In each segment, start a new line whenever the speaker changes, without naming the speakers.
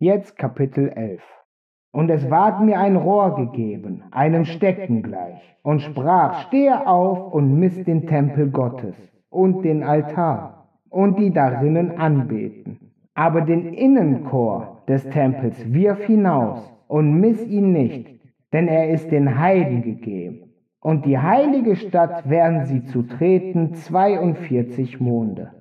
Jetzt Kapitel 11. Und es ward mir ein Rohr gegeben, einem Stecken gleich, und sprach, stehe auf und miss den Tempel Gottes und den Altar und die darinnen anbeten. Aber den Innenchor des Tempels wirf hinaus und miss ihn nicht, denn er ist den Heiden gegeben. Und die heilige Stadt werden sie zu treten 42 Monde.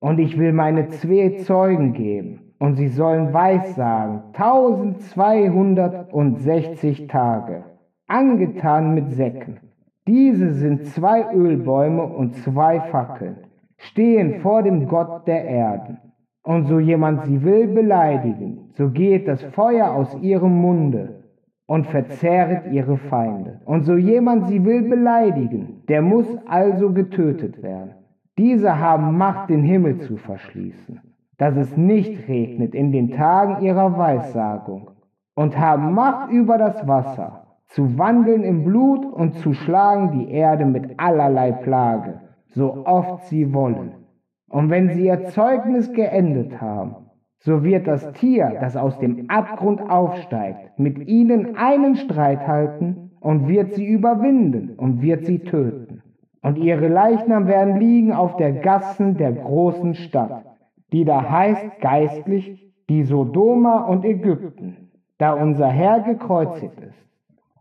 Und ich will meine zwei Zeugen geben, und sie sollen Weissagen 1260 Tage, angetan mit Säcken. Diese sind zwei Ölbäume und zwei Fackeln, stehen vor dem Gott der Erden. Und so jemand sie will beleidigen, so geht das Feuer aus ihrem Munde und verzehret ihre Feinde. Und so jemand sie will beleidigen, der muss also getötet werden. Diese haben Macht, den Himmel zu verschließen dass es nicht regnet in den Tagen ihrer Weissagung, und haben Macht über das Wasser, zu wandeln im Blut und zu schlagen die Erde mit allerlei Plage, so oft sie wollen. Und wenn sie ihr Zeugnis geendet haben, so wird das Tier, das aus dem Abgrund aufsteigt, mit ihnen einen Streit halten und wird sie überwinden und wird sie töten. Und ihre Leichnam werden liegen auf der Gassen der großen Stadt die da heißt geistlich die Sodoma und Ägypten, da unser Herr gekreuzigt ist.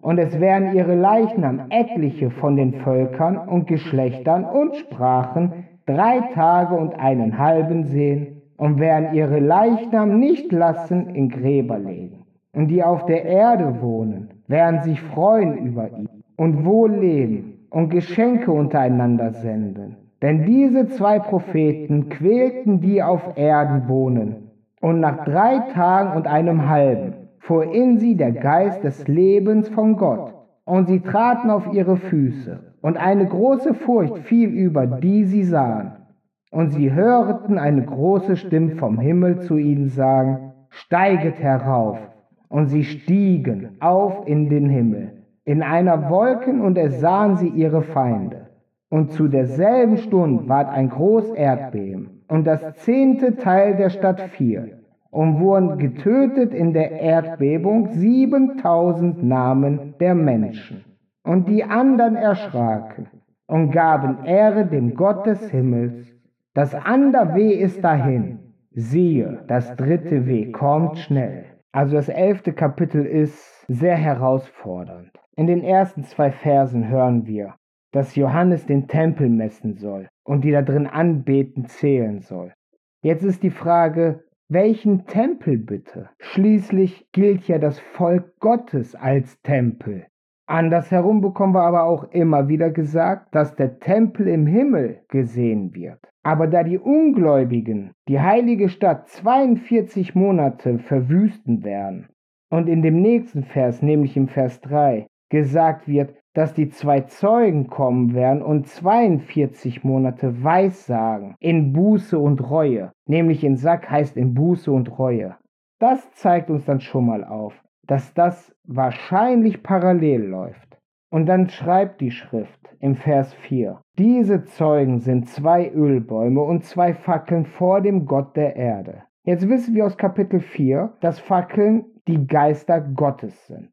Und es werden ihre Leichnam etliche von den Völkern und Geschlechtern und Sprachen drei Tage und einen halben sehen und werden ihre Leichnam nicht lassen in Gräber legen. Und die auf der Erde wohnen, werden sich freuen über ihn und wohl leben und Geschenke untereinander senden denn diese zwei Propheten quälten die auf Erden wohnen. Und nach drei Tagen und einem halben fuhr in sie der Geist des Lebens von Gott. Und sie traten auf ihre Füße. Und eine große Furcht fiel über die sie sahen. Und sie hörten eine große Stimme vom Himmel zu ihnen sagen, Steiget herauf. Und sie stiegen auf in den Himmel, in einer Wolken, und es sahen sie ihre Feinde. Und zu derselben Stunde ward ein groß Erdbeben, und das zehnte Teil der Stadt fiel, und wurden getötet in der Erdbebung siebentausend Namen der Menschen. Und die anderen erschraken und gaben Ehre dem Gott des Himmels. Das ander Weh ist dahin. Siehe, das dritte Weh kommt schnell. Also das elfte Kapitel ist sehr herausfordernd. In den ersten zwei Versen hören wir, dass Johannes den Tempel messen soll und die da drin anbeten zählen soll. Jetzt ist die Frage, welchen Tempel bitte? Schließlich gilt ja das Volk Gottes als Tempel. Andersherum bekommen wir aber auch immer wieder gesagt, dass der Tempel im Himmel gesehen wird. Aber da die Ungläubigen die heilige Stadt 42 Monate verwüsten werden und in dem nächsten Vers, nämlich im Vers 3, gesagt wird, dass die zwei Zeugen kommen werden und 42 Monate Weissagen in Buße und Reue, nämlich in Sack heißt in Buße und Reue. Das zeigt uns dann schon mal auf, dass das wahrscheinlich parallel läuft. Und dann schreibt die Schrift im Vers 4, diese Zeugen sind zwei Ölbäume und zwei Fackeln vor dem Gott der Erde. Jetzt wissen wir aus Kapitel 4, dass Fackeln die Geister Gottes sind.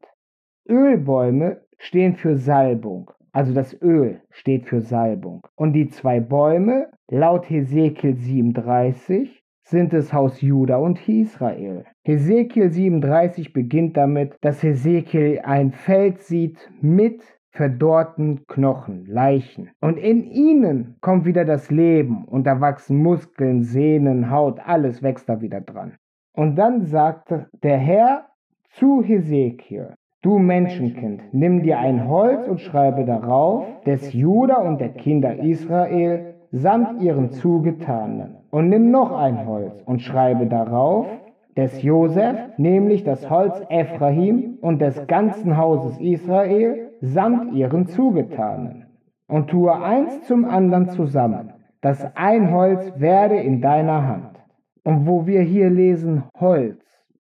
Ölbäume stehen für Salbung. Also das Öl steht für Salbung. Und die zwei Bäume, laut Hesekiel 37, sind das Haus Juda und Israel. Hesekiel 37 beginnt damit, dass Hesekiel ein Feld sieht mit verdorrten Knochen, Leichen. Und in ihnen kommt wieder das Leben und da wachsen Muskeln, Sehnen, Haut, alles wächst da wieder dran. Und dann sagte der Herr zu Hesekiel, Du Menschenkind, nimm dir ein Holz und schreibe darauf, des Juda und der Kinder Israel samt ihren Zugetanen. Und nimm noch ein Holz und schreibe darauf, des Josef, nämlich das Holz Ephraim und des ganzen Hauses Israel samt ihren Zugetanen. Und tue eins zum anderen zusammen, dass ein Holz werde in deiner Hand. Und wo wir hier lesen Holz,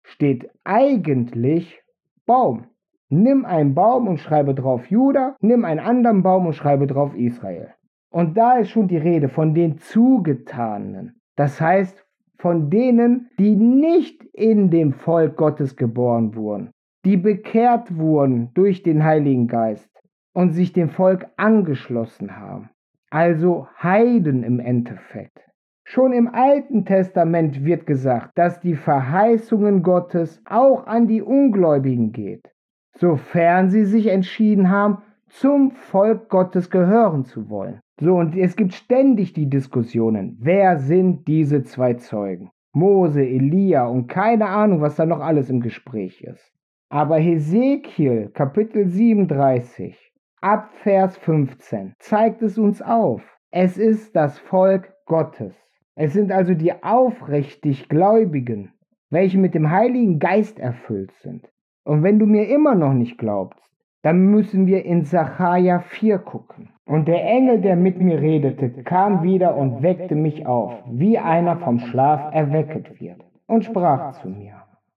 steht eigentlich Baum. Nimm einen Baum und schreibe drauf Juda, nimm einen anderen Baum und schreibe drauf Israel. Und da ist schon die Rede von den Zugetanen. Das heißt, von denen, die nicht in dem Volk Gottes geboren wurden, die bekehrt wurden durch den Heiligen Geist und sich dem Volk angeschlossen haben. Also Heiden im Endeffekt. Schon im Alten Testament wird gesagt, dass die Verheißungen Gottes auch an die Ungläubigen geht, sofern sie sich entschieden haben, zum Volk Gottes gehören zu wollen. So, und es gibt ständig die Diskussionen, wer sind diese zwei Zeugen? Mose, Elia und keine Ahnung, was da noch alles im Gespräch ist. Aber Hesekiel Kapitel 37 ab Vers 15 zeigt es uns auf. Es ist das Volk Gottes. Es sind also die aufrichtig Gläubigen, welche mit dem Heiligen Geist erfüllt sind. Und wenn du mir immer noch nicht glaubst, dann müssen wir in Sacharja 4 gucken. Und der Engel, der mit mir redete, kam wieder und weckte mich auf, wie einer vom Schlaf erwecket wird, und sprach zu mir,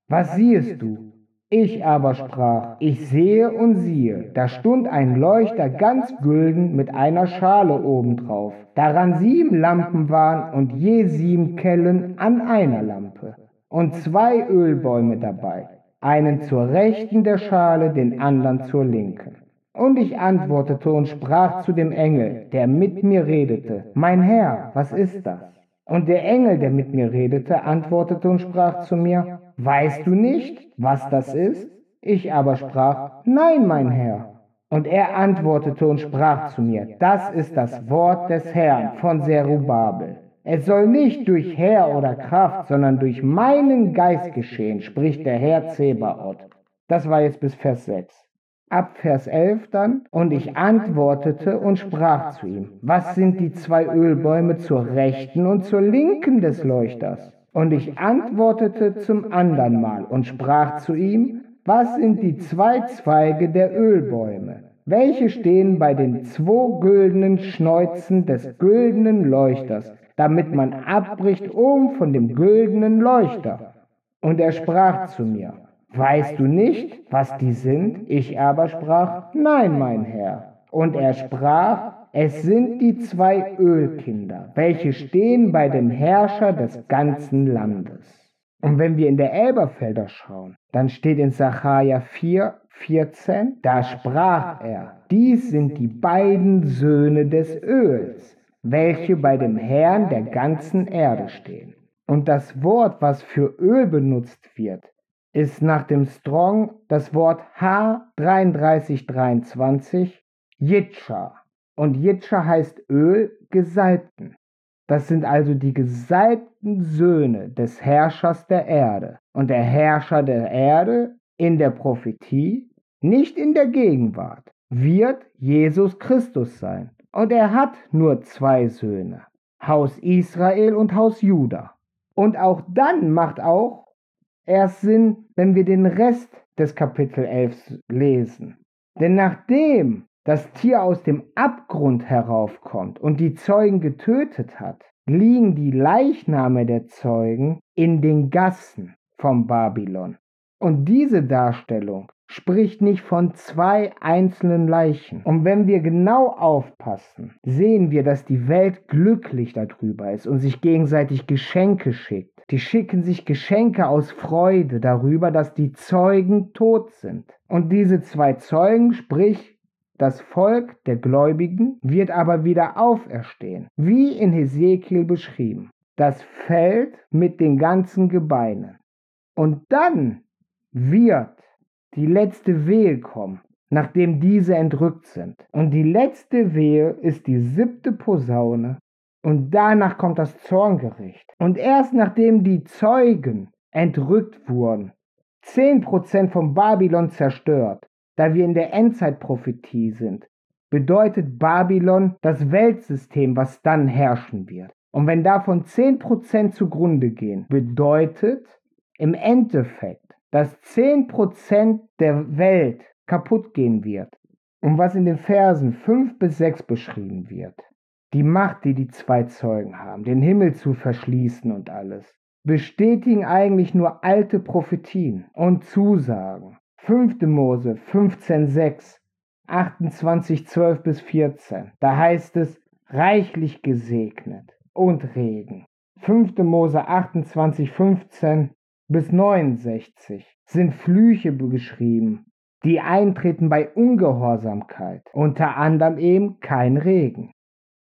was siehest du? Ich aber sprach, ich sehe und siehe, da stund ein Leuchter ganz gülden mit einer Schale obendrauf, daran sieben Lampen waren und je sieben Kellen an einer Lampe, und zwei Ölbäume dabei, einen zur rechten der Schale, den anderen zur linken. Und ich antwortete und sprach zu dem Engel, der mit mir redete, Mein Herr, was ist das? Und der Engel, der mit mir redete, antwortete und sprach zu mir, Weißt du nicht, was das ist? Ich aber sprach, Nein, mein Herr. Und er antwortete und sprach zu mir, Das ist das Wort des Herrn von Zerubabel. Es soll nicht durch Herr oder Kraft, sondern durch meinen Geist geschehen, spricht der Herr Zebaoth. Das war jetzt bis Vers 6. Ab Vers 11 dann, und ich antwortete und sprach zu ihm, was sind die zwei Ölbäume zur rechten und zur linken des Leuchters? Und ich antwortete zum andern Mal und sprach zu ihm, was sind die zwei Zweige der Ölbäume, welche stehen bei den zwei güldenen Schnäuzen des güldenen Leuchters, damit man abbricht oben von dem güldenen Leuchter. Und er sprach zu mir, weißt du nicht, was die sind? Ich aber sprach, nein, mein Herr. Und er sprach, es sind die zwei Ölkinder, welche stehen bei dem Herrscher des ganzen Landes. Und wenn wir in der Elberfelder schauen, dann steht in Sacharja 4, 14, da sprach er, dies sind die beiden Söhne des Öls, welche bei dem Herrn der ganzen Erde stehen. Und das Wort, was für Öl benutzt wird, ist nach dem Strong das Wort H3323 Jitscha. Und Jitscha heißt Öl, Gesalbten. Das sind also die gesalbten Söhne des Herrschers der Erde. Und der Herrscher der Erde in der Prophetie, nicht in der Gegenwart, wird Jesus Christus sein. Und er hat nur zwei Söhne, Haus Israel und Haus Juda. Und auch dann macht auch erst Sinn, wenn wir den Rest des Kapitel 11 lesen. Denn nachdem das Tier aus dem Abgrund heraufkommt und die Zeugen getötet hat, liegen die Leichname der Zeugen in den Gassen vom Babylon. Und diese Darstellung spricht nicht von zwei einzelnen Leichen. Und wenn wir genau aufpassen, sehen wir, dass die Welt glücklich darüber ist und sich gegenseitig Geschenke schickt. Die schicken sich Geschenke aus Freude darüber, dass die Zeugen tot sind. Und diese zwei Zeugen, sprich das Volk der Gläubigen wird aber wieder auferstehen, wie in Hesekiel beschrieben. Das Feld mit den ganzen Gebeinen. Und dann wird die letzte Wehe kommen, nachdem diese entrückt sind. Und die letzte Wehe ist die siebte Posaune. Und danach kommt das Zorngericht. Und erst nachdem die Zeugen entrückt wurden, 10% von Babylon zerstört, da wir in der Endzeitprophetie sind, bedeutet Babylon das Weltsystem, was dann herrschen wird. Und wenn davon 10% zugrunde gehen, bedeutet im Endeffekt, dass 10% der Welt kaputt gehen wird. Und was in den Versen 5 bis 6 beschrieben wird, die Macht, die die zwei Zeugen haben, den Himmel zu verschließen und alles, bestätigen eigentlich nur alte Prophetien und Zusagen. 5. Mose 15,6, 28, 12 bis 14. Da heißt es, reichlich gesegnet und Regen, 5. Mose 28, 15 bis 69 sind Flüche beschrieben, die eintreten bei Ungehorsamkeit, unter anderem eben kein Regen.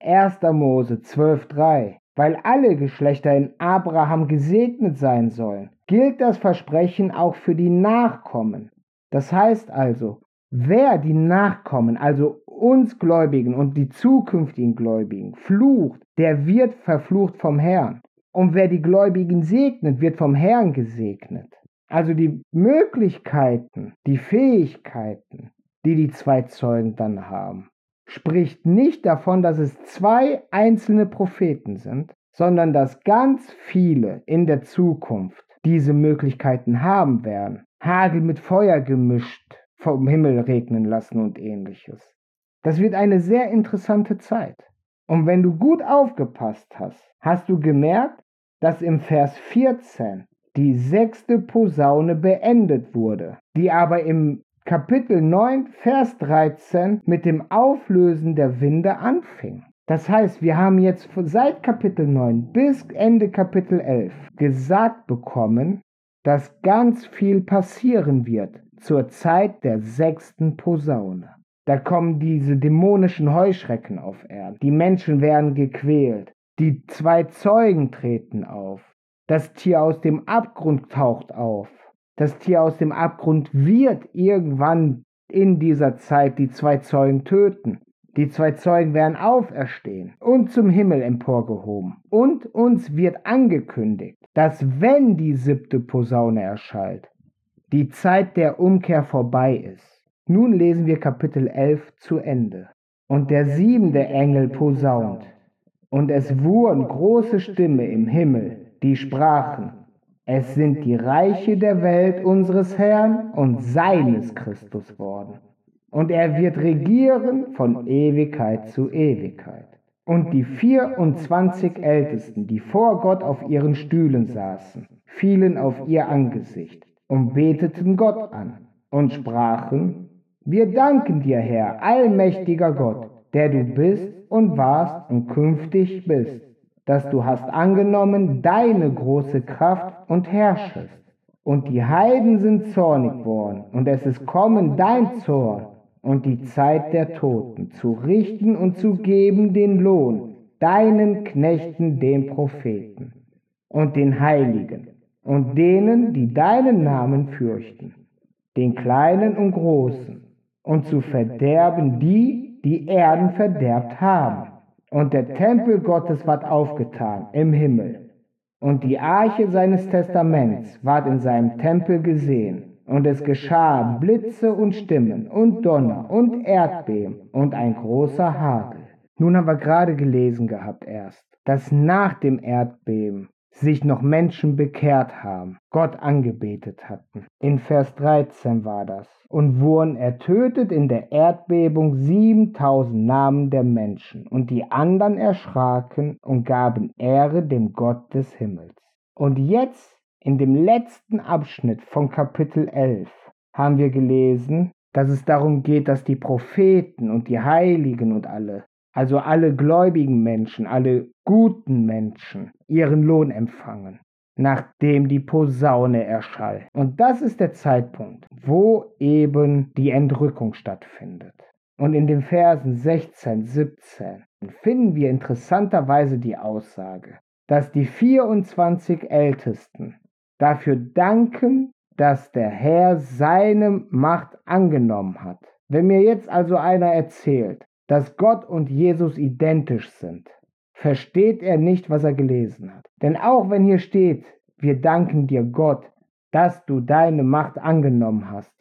1. Mose 12.3 Weil alle Geschlechter in Abraham gesegnet sein sollen, gilt das Versprechen auch für die Nachkommen. Das heißt also, wer die Nachkommen, also uns Gläubigen und die zukünftigen Gläubigen, flucht, der wird verflucht vom Herrn. Und wer die Gläubigen segnet, wird vom Herrn gesegnet. Also die Möglichkeiten, die Fähigkeiten, die die zwei Zeugen dann haben, spricht nicht davon, dass es zwei einzelne Propheten sind, sondern dass ganz viele in der Zukunft diese Möglichkeiten haben werden. Hagel mit Feuer gemischt vom Himmel regnen lassen und ähnliches. Das wird eine sehr interessante Zeit. Und wenn du gut aufgepasst hast, hast du gemerkt, dass im Vers 14 die sechste Posaune beendet wurde, die aber im Kapitel 9, Vers 13 mit dem Auflösen der Winde anfing. Das heißt, wir haben jetzt seit Kapitel 9 bis Ende Kapitel 11 gesagt bekommen, dass ganz viel passieren wird zur Zeit der sechsten Posaune. Da kommen diese dämonischen Heuschrecken auf Erden. Die Menschen werden gequält. Die zwei Zeugen treten auf. Das Tier aus dem Abgrund taucht auf. Das Tier aus dem Abgrund wird irgendwann in dieser Zeit die zwei Zeugen töten. Die zwei Zeugen werden auferstehen und zum Himmel emporgehoben. Und uns wird angekündigt, dass wenn die siebte Posaune erschallt, die Zeit der Umkehr vorbei ist. Nun lesen wir Kapitel 11 zu Ende. Und der siebente Engel posaunt, und es wurden große Stimme im Himmel, die sprachen, es sind die Reiche der Welt unseres Herrn und seines Christus worden. Und er wird regieren von Ewigkeit zu Ewigkeit. Und die 24 Ältesten, die vor Gott auf ihren Stühlen saßen, fielen auf ihr Angesicht und beteten Gott an und sprachen, wir danken dir, Herr, allmächtiger Gott, der du bist und warst und künftig bist, dass du hast angenommen deine große Kraft und herrschest. Und die Heiden sind zornig worden, und es ist kommen dein Zorn und die Zeit der Toten, zu richten und zu geben den Lohn deinen Knechten, den Propheten und den Heiligen und denen, die deinen Namen fürchten, den Kleinen und Großen, und zu verderben die, die Erden verderbt haben. Und der Tempel Gottes ward aufgetan im Himmel, und die Arche seines Testaments ward in seinem Tempel gesehen, und es geschah Blitze und Stimmen und Donner und Erdbeben und ein großer Hagel. Nun haben wir gerade gelesen gehabt erst, dass nach dem Erdbeben sich noch Menschen bekehrt haben, Gott angebetet hatten. In Vers 13 war das. Und wurden ertötet in der Erdbebung 7000 Namen der Menschen. Und die anderen erschraken und gaben Ehre dem Gott des Himmels. Und jetzt, in dem letzten Abschnitt von Kapitel 11, haben wir gelesen, dass es darum geht, dass die Propheten und die Heiligen und alle also alle gläubigen Menschen, alle guten Menschen, ihren Lohn empfangen, nachdem die Posaune erschallt. Und das ist der Zeitpunkt, wo eben die Entrückung stattfindet. Und in den Versen 16, 17 finden wir interessanterweise die Aussage, dass die 24 Ältesten dafür danken, dass der Herr seine Macht angenommen hat. Wenn mir jetzt also einer erzählt, dass Gott und Jesus identisch sind, versteht er nicht, was er gelesen hat. Denn auch wenn hier steht, wir danken dir Gott, dass du deine Macht angenommen hast,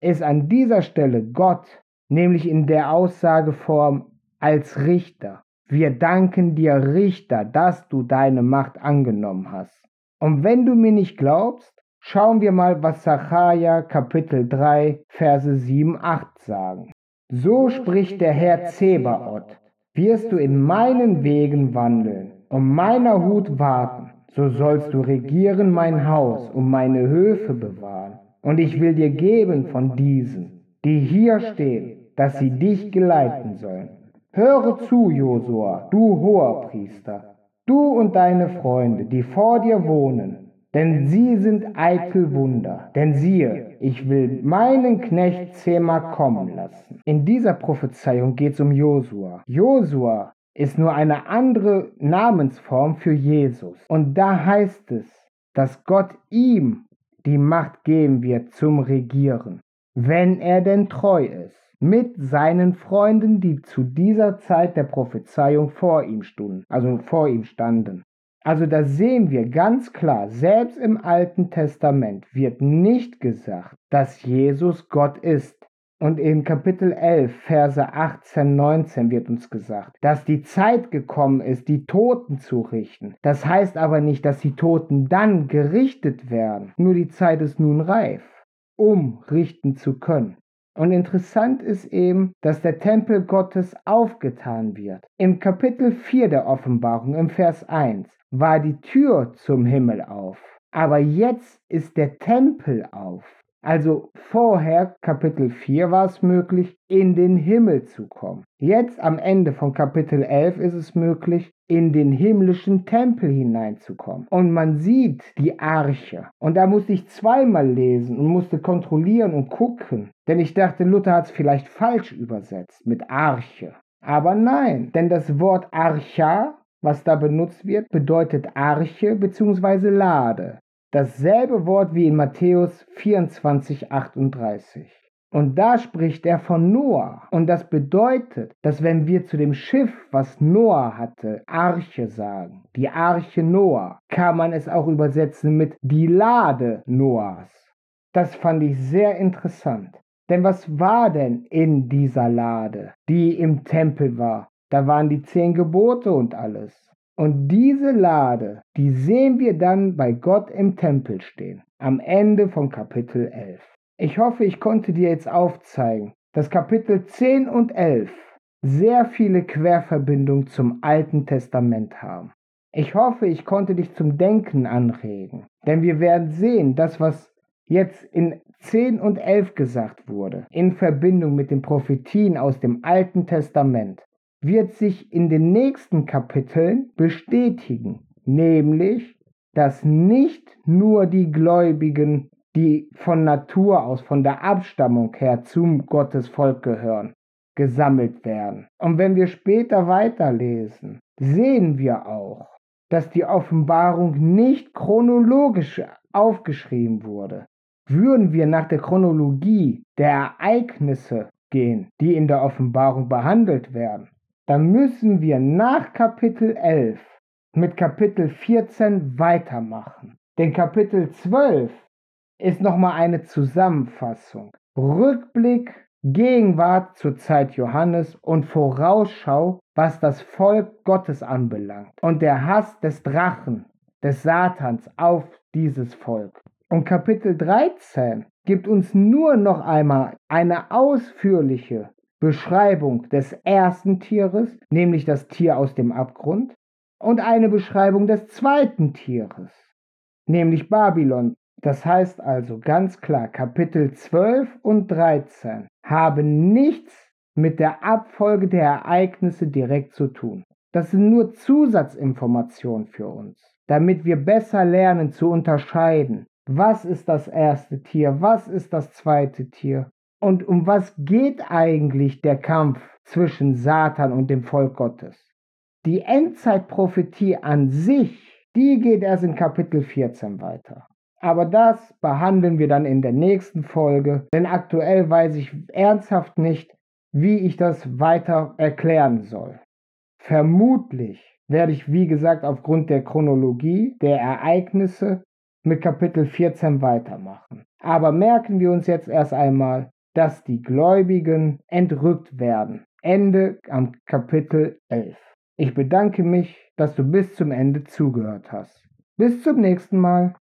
ist an dieser Stelle Gott, nämlich in der Aussageform als Richter. Wir danken dir Richter, dass du deine Macht angenommen hast. Und wenn du mir nicht glaubst, schauen wir mal, was Sacharja Kapitel 3, Verse 7, 8 sagen. So spricht der Herr Zebaoth, wirst du in meinen Wegen wandeln, um meiner Hut warten, so sollst du regieren mein Haus und meine Höfe bewahren. Und ich will dir geben von diesen, die hier stehen, dass sie dich geleiten sollen. Höre zu, Josua, du hoher Priester, du und deine Freunde, die vor dir wohnen, denn sie sind eitel Wunder. Denn siehe, ich will meinen Knecht Zema kommen lassen. In dieser Prophezeiung geht es um Josua. Josua ist nur eine andere Namensform für Jesus. Und da heißt es, dass Gott ihm die Macht geben wird zum Regieren, wenn er denn treu ist, mit seinen Freunden, die zu dieser Zeit der Prophezeiung vor ihm stunden, also vor ihm standen. Also da sehen wir ganz klar, selbst im Alten Testament wird nicht gesagt, dass Jesus Gott ist. Und in Kapitel 11, Verse 18, 19 wird uns gesagt, dass die Zeit gekommen ist, die Toten zu richten. Das heißt aber nicht, dass die Toten dann gerichtet werden. Nur die Zeit ist nun reif, um richten zu können. Und interessant ist eben, dass der Tempel Gottes aufgetan wird. Im Kapitel 4 der Offenbarung, im Vers 1, war die Tür zum Himmel auf. Aber jetzt ist der Tempel auf. Also vorher, Kapitel 4, war es möglich, in den Himmel zu kommen. Jetzt am Ende von Kapitel 11 ist es möglich, in den himmlischen Tempel hineinzukommen. Und man sieht die Arche. Und da musste ich zweimal lesen und musste kontrollieren und gucken. Denn ich dachte, Luther hat es vielleicht falsch übersetzt mit Arche. Aber nein, denn das Wort Archa, was da benutzt wird, bedeutet Arche bzw. Lade. Dasselbe Wort wie in Matthäus 24, 38. Und da spricht er von Noah. Und das bedeutet, dass wenn wir zu dem Schiff, was Noah hatte, Arche sagen, die Arche Noah, kann man es auch übersetzen mit die Lade Noahs. Das fand ich sehr interessant. Denn was war denn in dieser Lade, die im Tempel war? Da waren die zehn Gebote und alles. Und diese Lade, die sehen wir dann bei Gott im Tempel stehen, am Ende von Kapitel 11. Ich hoffe, ich konnte dir jetzt aufzeigen, dass Kapitel 10 und 11 sehr viele Querverbindungen zum Alten Testament haben. Ich hoffe, ich konnte dich zum Denken anregen, denn wir werden sehen, dass was jetzt in 10 und 11 gesagt wurde, in Verbindung mit den Prophetien aus dem Alten Testament, wird sich in den nächsten Kapiteln bestätigen, nämlich, dass nicht nur die Gläubigen, die von Natur aus, von der Abstammung her zum Gottesvolk gehören, gesammelt werden. Und wenn wir später weiterlesen, sehen wir auch, dass die Offenbarung nicht chronologisch aufgeschrieben wurde. Würden wir nach der Chronologie der Ereignisse gehen, die in der Offenbarung behandelt werden, dann müssen wir nach Kapitel 11 mit Kapitel 14 weitermachen. Denn Kapitel 12 ist nochmal eine Zusammenfassung. Rückblick, Gegenwart zur Zeit Johannes und Vorausschau, was das Volk Gottes anbelangt. Und der Hass des Drachen, des Satans auf dieses Volk. Und Kapitel 13 gibt uns nur noch einmal eine ausführliche Beschreibung des ersten Tieres, nämlich das Tier aus dem Abgrund, und eine Beschreibung des zweiten Tieres, nämlich Babylon. Das heißt also ganz klar, Kapitel 12 und 13 haben nichts mit der Abfolge der Ereignisse direkt zu tun. Das sind nur Zusatzinformationen für uns, damit wir besser lernen zu unterscheiden, was ist das erste Tier, was ist das zweite Tier und um was geht eigentlich der Kampf zwischen Satan und dem Volk Gottes? Die Endzeitprophetie an sich, die geht erst in Kapitel 14 weiter. Aber das behandeln wir dann in der nächsten Folge, denn aktuell weiß ich ernsthaft nicht, wie ich das weiter erklären soll. Vermutlich werde ich, wie gesagt, aufgrund der Chronologie der Ereignisse mit Kapitel 14 weitermachen. Aber merken wir uns jetzt erst einmal, dass die Gläubigen entrückt werden. Ende am Kapitel 11. Ich bedanke mich, dass du bis zum Ende zugehört hast. Bis zum nächsten Mal.